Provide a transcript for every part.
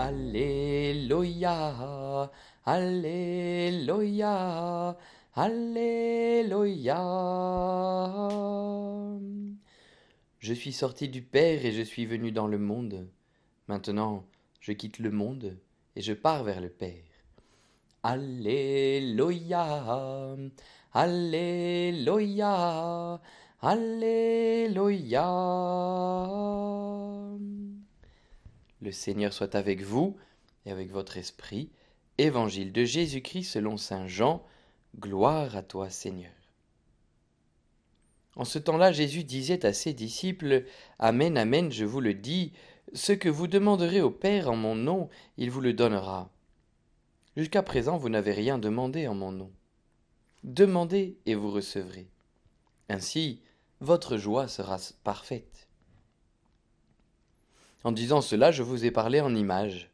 Alléluia, Alléluia, Alléluia. Je suis sorti du Père et je suis venu dans le monde. Maintenant, je quitte le monde et je pars vers le Père. Alléluia, Alléluia, Alléluia. Le Seigneur soit avec vous et avec votre esprit. Évangile de Jésus-Christ selon Saint Jean. Gloire à toi Seigneur. En ce temps-là, Jésus disait à ses disciples, Amen, Amen, je vous le dis, ce que vous demanderez au Père en mon nom, il vous le donnera. Jusqu'à présent, vous n'avez rien demandé en mon nom. Demandez et vous recevrez. Ainsi, votre joie sera parfaite. En disant cela, je vous ai parlé en images.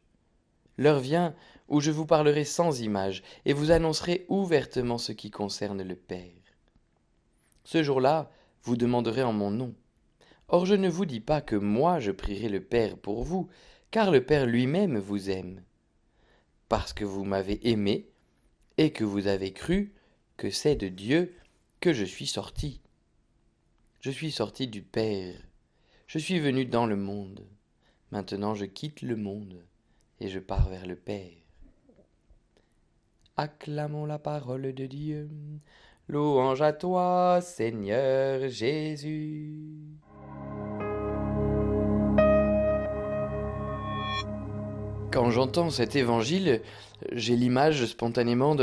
L'heure vient où je vous parlerai sans images, et vous annoncerai ouvertement ce qui concerne le Père. Ce jour-là, vous demanderez en mon nom. Or je ne vous dis pas que moi je prierai le Père pour vous, car le Père lui-même vous aime. Parce que vous m'avez aimé, et que vous avez cru que c'est de Dieu que je suis sorti. Je suis sorti du Père. Je suis venu dans le monde. Maintenant je quitte le monde et je pars vers le Père. Acclamons la parole de Dieu. Louange à toi, Seigneur Jésus. Quand j'entends cet évangile, j'ai l'image spontanément,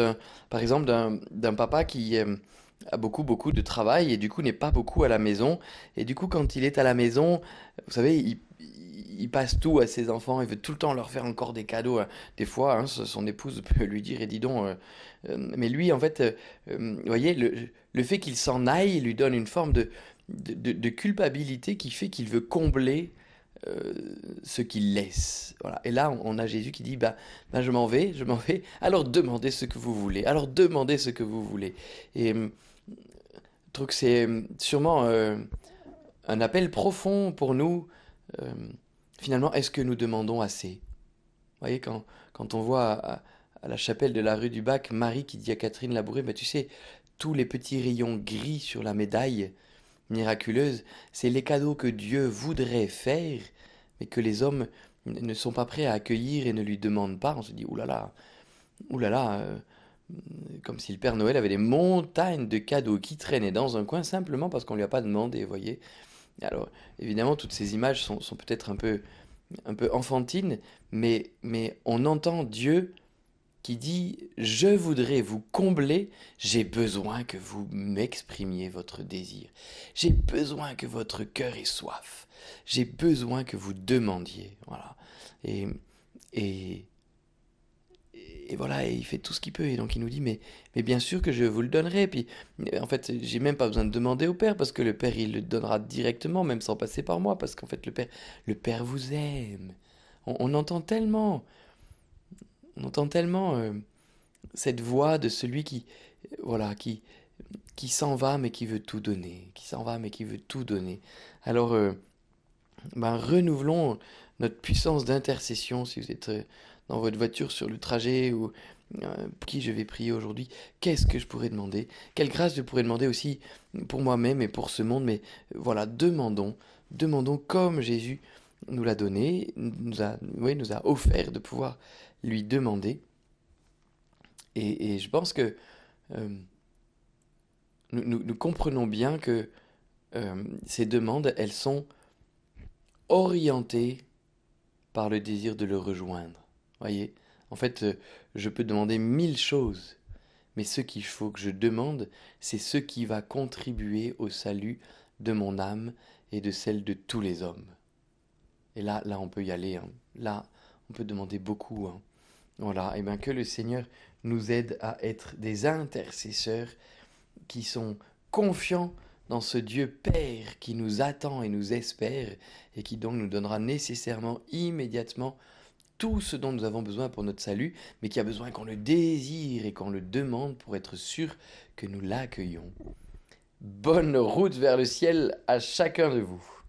par exemple, d'un papa qui euh, a beaucoup, beaucoup de travail et du coup n'est pas beaucoup à la maison. Et du coup, quand il est à la maison, vous savez, il, il passe tout à ses enfants, il veut tout le temps leur faire encore des cadeaux. Hein. Des fois, hein, son épouse peut lui dire, et dis donc, euh, euh, mais lui, en fait, euh, voyez, le, fait qu'il s'en aille lui donne une forme de, culpabilité qui fait qu'il veut combler ce qu'il laisse. Et là, on a Jésus qui dit, bah, bah je m'en vais, je m'en vais, alors demandez ce que vous voulez, alors demandez ce que vous voulez. Et trouve que c'est sûrement un appel profond pour nous finalement, est-ce que nous demandons assez? Vous voyez, quand, quand on voit à, la chapelle de la rue du Bac Marie qui dit à Catherine Labouré, bah, tu sais, tous les petits rayons gris sur la médaille miraculeuse, c'est les cadeaux que Dieu voudrait faire, mais que les hommes ne sont pas prêts à accueillir et ne lui demandent pas. On se dit, oulala, oulala, euh, comme si le Père Noël avait des montagnes de cadeaux qui traînaient dans un coin simplement parce qu'on ne lui a pas demandé, vous voyez. Alors, évidemment, toutes ces images sont, peut-être un peu, un peu enfantines, mais, mais on entend Dieu qui dit Je voudrais vous combler, j'ai besoin que vous m'exprimiez votre désir. J'ai besoin que votre cœur ait soif. J'ai besoin que vous demandiez. Voilà. Et, et, et voilà, il fait tout ce qu'il peut. Et donc il nous dit, mais, mais bien sûr que je vous le donnerai. Puis en fait, j'ai même pas besoin de demander au Père, parce que le Père, il le donnera directement, même sans passer par moi, parce qu'en fait, le Père, le Père vous aime. On, entend tellement, on entend tellement euh, cette voix de celui qui, voilà, qui, qui s'en va, mais qui veut tout donner, qui s'en va, mais qui veut tout donner. Alors, euh, ben, renouvelons notre puissance d'intercession, si vous êtes euh, dans votre voiture sur le trajet ou euh, qui je vais prier aujourd'hui, qu'est-ce que je pourrais demander, quelle grâce je pourrais demander aussi pour moi-même et pour ce monde, mais euh, voilà, demandons, demandons comme Jésus nous l'a donné, nous a, oui, nous a offert de pouvoir lui demander. Et, je pense que euh, nous, comprenons bien que ces demandes, elles sont orientées par le désir de le rejoindre. Voyez, en fait, euh, je peux demander mille choses, mais ce qu'il faut que je demande, c'est ce qui va contribuer au salut de mon âme et de celle de tous les hommes. Et là, là, on peut y aller. Hein. Là, on peut demander beaucoup. Hein. Voilà. Et bien que le Seigneur nous aide à être des intercesseurs qui sont confiants dans ce Dieu Père qui nous attend et nous espère et qui donc nous donnera nécessairement immédiatement tout ce dont nous avons besoin pour notre salut, mais qui a besoin qu'on le désire et qu'on le demande pour être sûr que nous l'accueillons. Bonne route vers le ciel à chacun de vous.